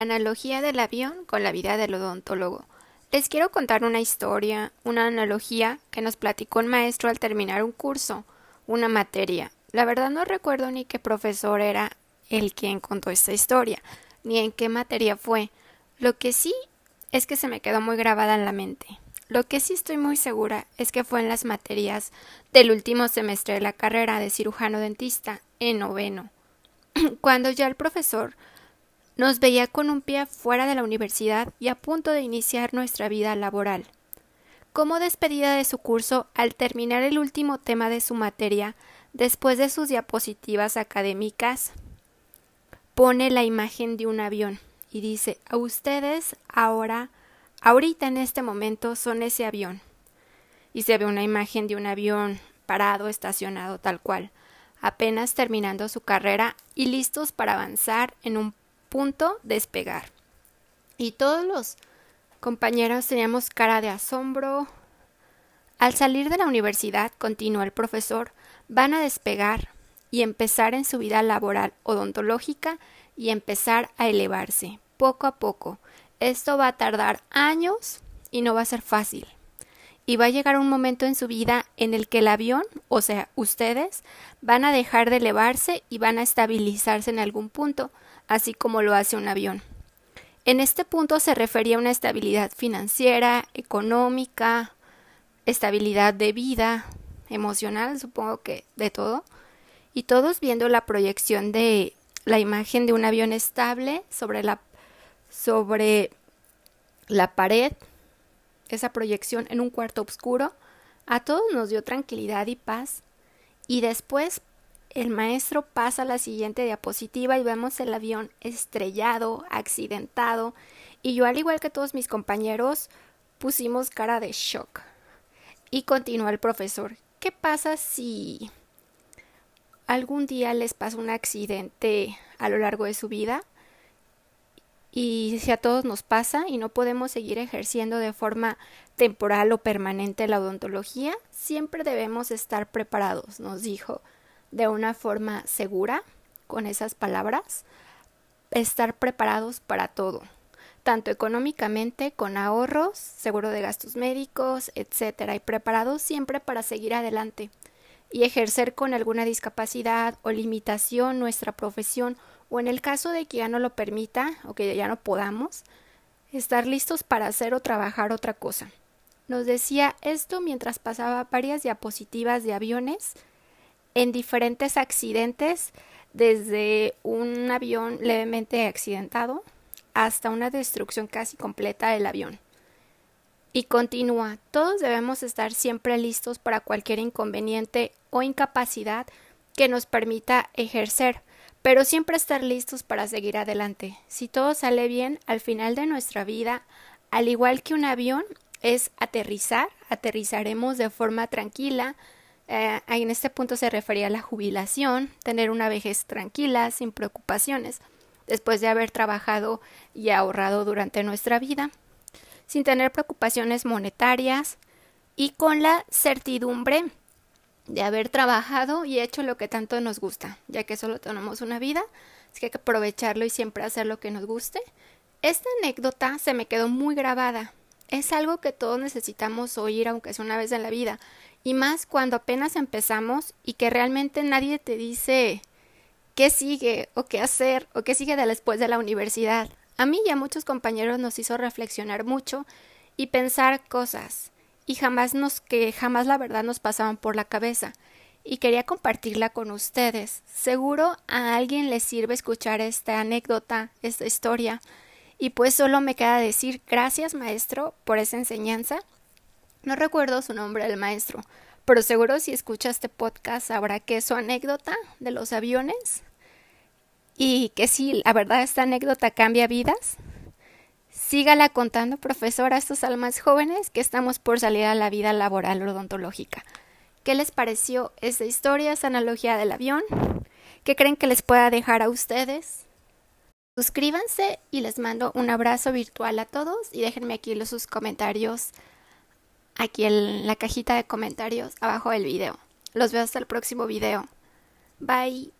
Analogía del avión con la vida del odontólogo. Les quiero contar una historia, una analogía que nos platicó un maestro al terminar un curso, una materia. La verdad no recuerdo ni qué profesor era el quien contó esta historia, ni en qué materia fue. Lo que sí es que se me quedó muy grabada en la mente. Lo que sí estoy muy segura es que fue en las materias del último semestre de la carrera de cirujano dentista, en noveno, cuando ya el profesor nos veía con un pie fuera de la universidad y a punto de iniciar nuestra vida laboral. Como despedida de su curso, al terminar el último tema de su materia, después de sus diapositivas académicas, pone la imagen de un avión y dice a ustedes ahora, ahorita en este momento son ese avión. Y se ve una imagen de un avión parado, estacionado tal cual, apenas terminando su carrera y listos para avanzar en un punto despegar. Y todos los compañeros teníamos cara de asombro. Al salir de la universidad, continuó el profesor, van a despegar y empezar en su vida laboral odontológica y empezar a elevarse, poco a poco. Esto va a tardar años y no va a ser fácil. Y va a llegar un momento en su vida en el que el avión, o sea, ustedes, van a dejar de elevarse y van a estabilizarse en algún punto, así como lo hace un avión. En este punto se refería a una estabilidad financiera, económica, estabilidad de vida, emocional, supongo que de todo, y todos viendo la proyección de la imagen de un avión estable sobre la sobre la pared, esa proyección en un cuarto oscuro, a todos nos dio tranquilidad y paz, y después el maestro pasa a la siguiente diapositiva y vemos el avión estrellado, accidentado, y yo, al igual que todos mis compañeros, pusimos cara de shock. Y continúa el profesor. ¿Qué pasa si algún día les pasa un accidente a lo largo de su vida? Y si a todos nos pasa y no podemos seguir ejerciendo de forma temporal o permanente la odontología, siempre debemos estar preparados, nos dijo de una forma segura con esas palabras, estar preparados para todo, tanto económicamente, con ahorros, seguro de gastos médicos, etcétera, y preparados siempre para seguir adelante y ejercer con alguna discapacidad o limitación nuestra profesión o en el caso de que ya no lo permita o que ya no podamos, estar listos para hacer o trabajar otra cosa. Nos decía esto mientras pasaba varias diapositivas de aviones en diferentes accidentes, desde un avión levemente accidentado hasta una destrucción casi completa del avión. Y continúa, todos debemos estar siempre listos para cualquier inconveniente o incapacidad que nos permita ejercer, pero siempre estar listos para seguir adelante. Si todo sale bien, al final de nuestra vida, al igual que un avión, es aterrizar, aterrizaremos de forma tranquila, eh, en este punto se refería a la jubilación, tener una vejez tranquila, sin preocupaciones, después de haber trabajado y ahorrado durante nuestra vida, sin tener preocupaciones monetarias y con la certidumbre de haber trabajado y hecho lo que tanto nos gusta, ya que solo tenemos una vida, así que hay que aprovecharlo y siempre hacer lo que nos guste. Esta anécdota se me quedó muy grabada. Es algo que todos necesitamos oír, aunque sea una vez en la vida, y más cuando apenas empezamos y que realmente nadie te dice qué sigue o qué hacer o qué sigue después de la universidad. A mí y a muchos compañeros nos hizo reflexionar mucho y pensar cosas y jamás nos que jamás la verdad nos pasaban por la cabeza y quería compartirla con ustedes. Seguro a alguien le sirve escuchar esta anécdota, esta historia y pues solo me queda decir gracias maestro por esa enseñanza no recuerdo su nombre del maestro, pero seguro si escucha este podcast sabrá que es su anécdota de los aviones y que si la verdad esta anécdota cambia vidas. Sígala contando, profesora, a estos almas jóvenes que estamos por salir a la vida laboral odontológica. ¿Qué les pareció esta historia, esta analogía del avión? ¿Qué creen que les pueda dejar a ustedes? Suscríbanse y les mando un abrazo virtual a todos y déjenme aquí los sus comentarios aquí en la cajita de comentarios abajo del video. Los veo hasta el próximo video. Bye.